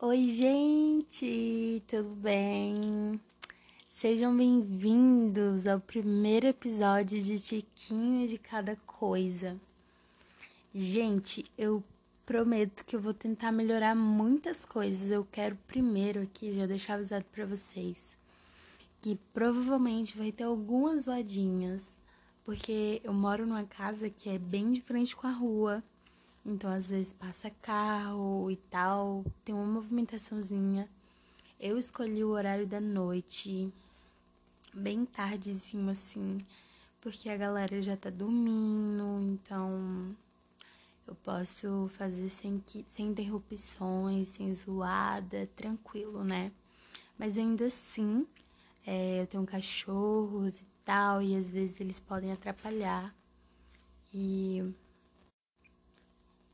Oi, gente, tudo bem? Sejam bem-vindos ao primeiro episódio de Tiquinho de Cada Coisa. Gente, eu prometo que eu vou tentar melhorar muitas coisas. Eu quero primeiro aqui já deixar avisado para vocês que provavelmente vai ter algumas zoadinhas, porque eu moro numa casa que é bem de frente com a rua. Então, às vezes passa carro e tal, tem uma movimentaçãozinha. Eu escolhi o horário da noite, bem tardezinho assim, porque a galera já tá dormindo, então eu posso fazer sem, que, sem interrupções, sem zoada, tranquilo, né? Mas ainda assim, é, eu tenho cachorros e tal, e às vezes eles podem atrapalhar. E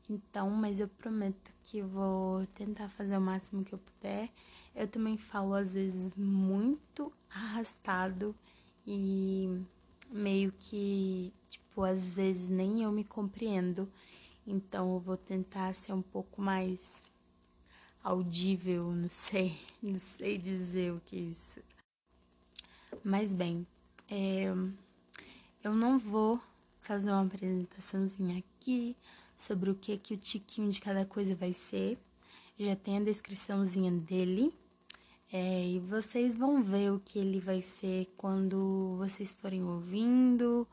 então, mas eu prometo que vou tentar fazer o máximo que eu puder. Eu também falo às vezes muito arrastado e meio que, tipo, às vezes nem eu me compreendo. Então eu vou tentar ser um pouco mais audível, não sei, não sei dizer o que é isso. Mas bem, é, eu não vou fazer uma apresentaçãozinha aqui sobre o que, que o tiquinho de cada coisa vai ser. Já tem a descriçãozinha dele. É, e vocês vão ver o que ele vai ser quando vocês forem ouvindo.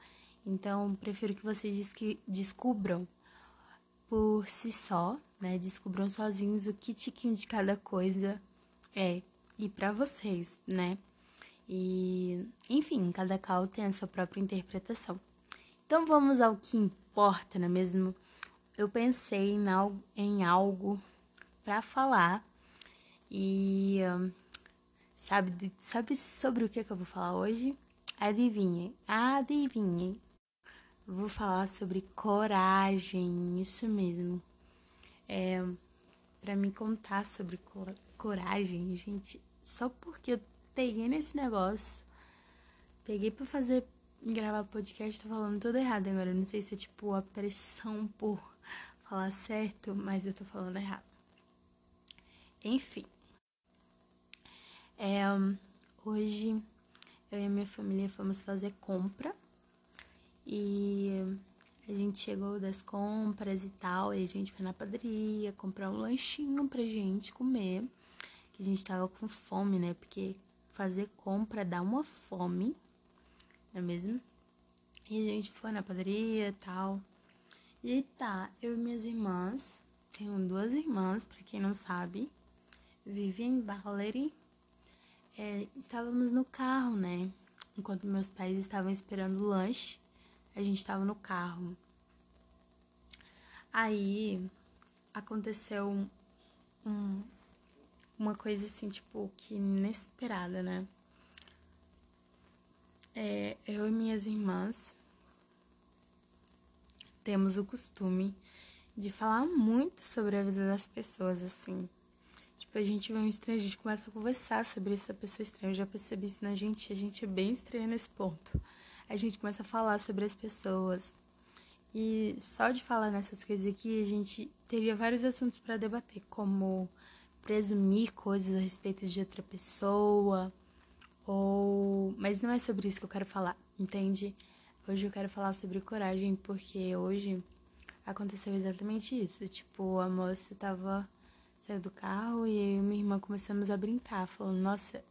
Então, prefiro que vocês descubram por si só, né? Descubram sozinhos o que tiquinho de cada coisa é. E para vocês, né? E, enfim, cada cal tem a sua própria interpretação. Então vamos ao que importa, não é mesmo? Eu pensei em algo, para falar e sabe, sabe sobre o que, que eu vou falar hoje? Adivinhem, adivinhem. Vou falar sobre coragem, isso mesmo. É, para me contar sobre coragem, gente, só porque eu peguei nesse negócio, peguei para fazer gravar podcast, tô falando tudo errado agora. Não sei se é tipo a pressão por falar certo, mas eu tô falando errado. Enfim. É, hoje eu e a minha família fomos fazer compra e a gente chegou das compras e tal, e a gente foi na padaria comprar um lanchinho pra gente comer, que a gente tava com fome, né? Porque fazer compra dá uma fome, não é mesmo? E a gente foi na padaria e tal. E tá, eu e minhas irmãs, tenho duas irmãs, para quem não sabe, Vivian e Valerie, é, estávamos no carro, né? Enquanto meus pais estavam esperando o lanche, a gente estava no carro. Aí aconteceu um, uma coisa assim, tipo, que inesperada, né? É, eu e minhas irmãs temos o costume de falar muito sobre a vida das pessoas, assim. Tipo, a gente vê um estranho, a gente começa a conversar sobre essa pessoa estranha. Eu já percebi isso na gente, a gente é bem estranha nesse ponto. A gente começa a falar sobre as pessoas. E só de falar nessas coisas aqui, a gente teria vários assuntos para debater, como presumir coisas a respeito de outra pessoa, ou. Mas não é sobre isso que eu quero falar, entende? Hoje eu quero falar sobre coragem porque hoje aconteceu exatamente isso. Tipo, a moça tava saiu do carro e eu e minha irmã começamos a brincar, falando: "Nossa,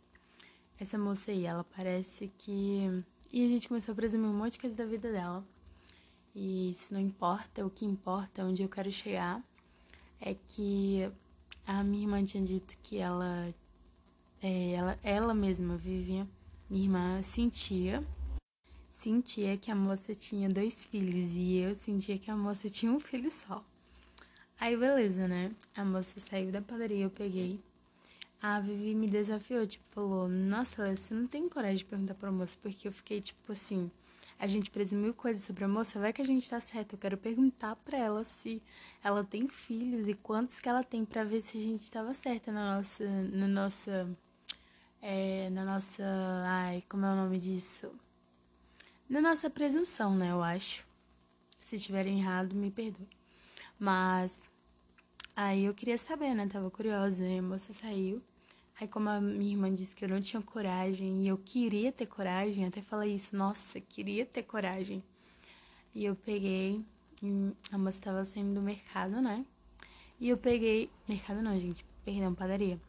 essa moça aí, ela parece que e a gente começou a presumir um monte de coisa da vida dela. E isso não importa, o que importa, onde eu quero chegar é que a minha irmã tinha dito que ela é, ela, ela mesma vivia, minha irmã sentia sentia que a moça tinha dois filhos e eu sentia que a moça tinha um filho só. Aí, beleza, né? A moça saiu da padaria, eu peguei. A Vivi me desafiou, tipo, falou: Nossa, você não tem coragem de perguntar pra moça, porque eu fiquei, tipo assim. A gente presumiu coisas sobre a moça, vai que a gente tá certo. Eu quero perguntar pra ela se ela tem filhos e quantos que ela tem para ver se a gente tava certa na nossa. Na nossa. É, na nossa. Ai, como é o nome disso? Na nossa presunção, né? Eu acho. Se estiver errado, me perdoe. Mas Aí eu queria saber, né? Tava curiosa. A moça saiu. Aí, como a minha irmã disse que eu não tinha coragem e eu queria ter coragem, até falei isso, nossa, queria ter coragem. E eu peguei, a moça estava saindo do mercado, né? E eu peguei, mercado não, gente, perdão, padaria.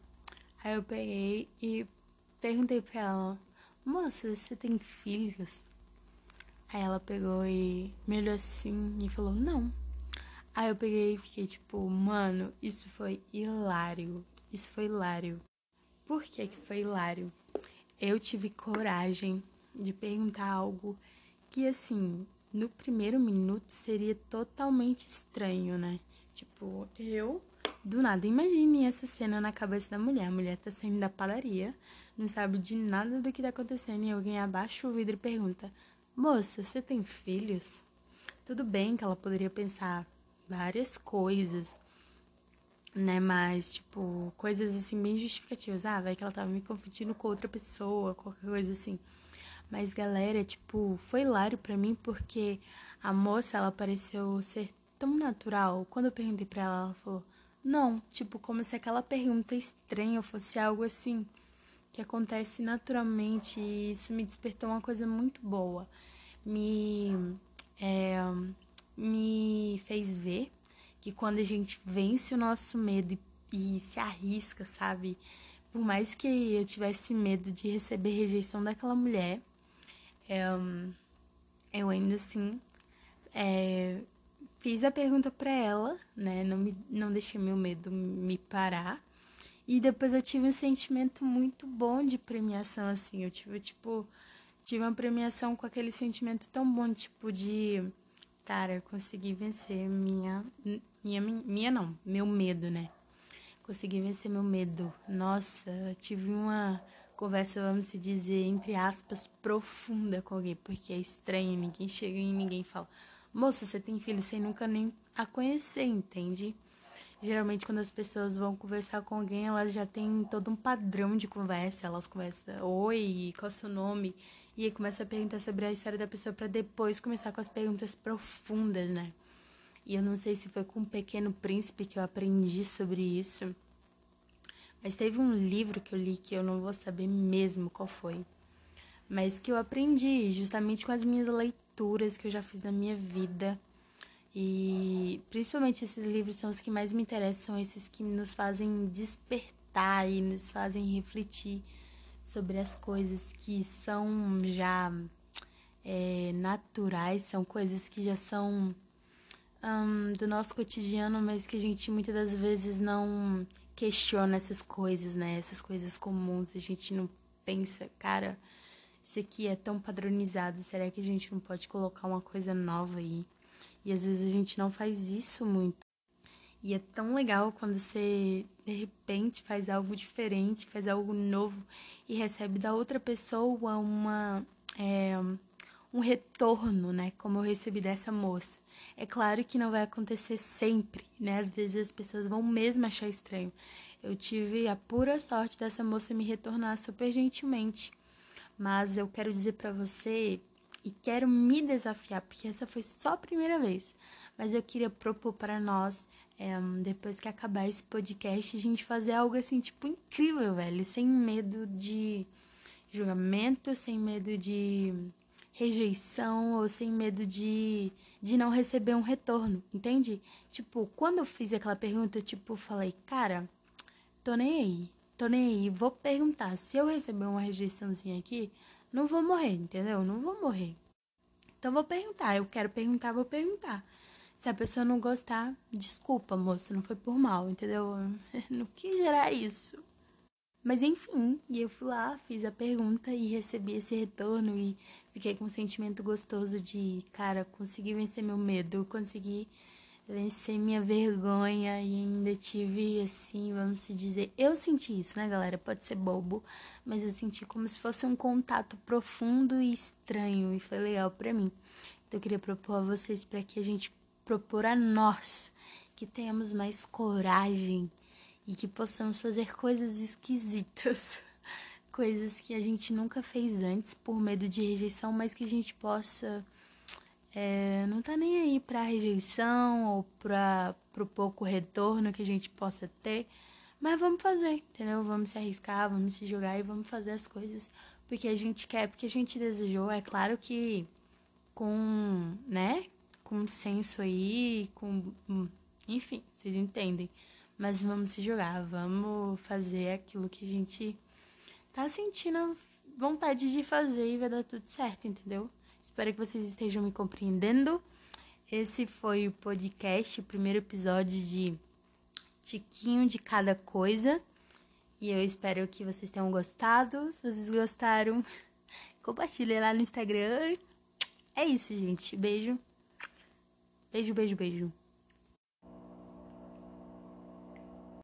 Aí eu peguei e perguntei pra ela, moça, você tem filhos? Aí ela pegou e me olhou assim e falou, não. Aí eu peguei e fiquei tipo, mano, isso foi hilário. Isso foi hilário. Por que que foi hilário? Eu tive coragem de perguntar algo que, assim, no primeiro minuto seria totalmente estranho, né? Tipo, eu, do nada, imagine essa cena na cabeça da mulher. A mulher tá saindo da padaria, não sabe de nada do que tá acontecendo e alguém abaixa o vidro e pergunta: Moça, você tem filhos? Tudo bem que ela poderia pensar várias coisas, né? Mas, tipo, coisas assim bem justificativas. Ah, vai que ela tava me confundindo com outra pessoa, qualquer coisa assim. Mas, galera, tipo, foi hilário pra mim porque a moça, ela pareceu ser tão natural. Quando eu perguntei pra ela, ela falou: Não, tipo, como se aquela pergunta estranha fosse algo assim que acontece naturalmente e isso me despertou uma coisa muito boa. Me, é, me fez ver que quando a gente vence o nosso medo e, e se arrisca, sabe? Por mais que eu tivesse medo de receber rejeição daquela mulher, é, eu ainda assim é, fiz a pergunta para ela, né? Não, me, não deixei meu medo me parar. E depois eu tive um sentimento muito bom de premiação, assim. Eu tive, tipo, tive uma premiação com aquele sentimento tão bom, tipo, de. Cara, eu consegui vencer minha. Minha, minha não, meu medo, né? Consegui vencer meu medo. Nossa, tive uma conversa, vamos se dizer, entre aspas, profunda com alguém, porque é estranho, ninguém chega e ninguém fala. Moça, você tem filho sem nunca nem a conhecer, entende? Geralmente, quando as pessoas vão conversar com alguém, elas já têm todo um padrão de conversa. Elas conversam, oi, qual é o seu nome? E aí começa a perguntar sobre a história da pessoa para depois começar com as perguntas profundas, né? E eu não sei se foi com o Pequeno Príncipe que eu aprendi sobre isso. Mas teve um livro que eu li que eu não vou saber mesmo qual foi. Mas que eu aprendi justamente com as minhas leituras que eu já fiz na minha vida e principalmente esses livros são os que mais me interessam, são esses que nos fazem despertar e nos fazem refletir sobre as coisas que são já é, naturais, são coisas que já são um, do nosso cotidiano, mas que a gente muitas das vezes não questiona essas coisas, né? Essas coisas comuns, a gente não pensa, cara, isso aqui é tão padronizado, será que a gente não pode colocar uma coisa nova aí? E às vezes a gente não faz isso muito. E é tão legal quando você de repente faz algo diferente, faz algo novo e recebe da outra pessoa uma é, um retorno, né? Como eu recebi dessa moça. É claro que não vai acontecer sempre, né? Às vezes as pessoas vão mesmo achar estranho. Eu tive a pura sorte dessa moça me retornar super gentilmente. Mas eu quero dizer para você e quero me desafiar, porque essa foi só a primeira vez. Mas eu queria propor para nós, é, depois que acabar esse podcast, a gente fazer algo assim, tipo, incrível, velho, sem medo de julgamento, sem medo de rejeição ou sem medo de, de não receber um retorno, entende? Tipo, quando eu fiz aquela pergunta, eu, tipo, falei, cara, tô nem aí, tô nem aí, vou perguntar, se eu receber uma rejeiçãozinha aqui, não vou morrer, entendeu? Não vou morrer. Então vou perguntar, eu quero perguntar, vou perguntar. Se a pessoa não gostar, desculpa, moça, não foi por mal, entendeu? Não quis gerar isso. Mas enfim, e eu fui lá, fiz a pergunta e recebi esse retorno e fiquei com um sentimento gostoso de, cara, consegui vencer meu medo, consegui vencer minha vergonha e ainda tive, assim, vamos se dizer. Eu senti isso, né, galera? Pode ser bobo, mas eu senti como se fosse um contato profundo e estranho e foi legal para mim. Então eu queria propor a vocês para que a gente propor a nós que tenhamos mais coragem e que possamos fazer coisas esquisitas. Coisas que a gente nunca fez antes por medo de rejeição, mas que a gente possa é, não tá nem aí pra rejeição ou pra, pro pouco retorno que a gente possa ter. Mas vamos fazer, entendeu? Vamos se arriscar, vamos se jogar e vamos fazer as coisas porque a gente quer, porque a gente desejou. É claro que com, né, com senso aí, com, enfim, vocês entendem. Mas vamos se jogar, vamos fazer aquilo que a gente tá sentindo vontade de fazer e vai dar tudo certo, entendeu? Espero que vocês estejam me compreendendo. Esse foi o podcast, o primeiro episódio de tiquinho de cada coisa. E eu espero que vocês tenham gostado. Se vocês gostaram, compartilhe lá no Instagram. É isso, gente. Beijo. Beijo, beijo, beijo.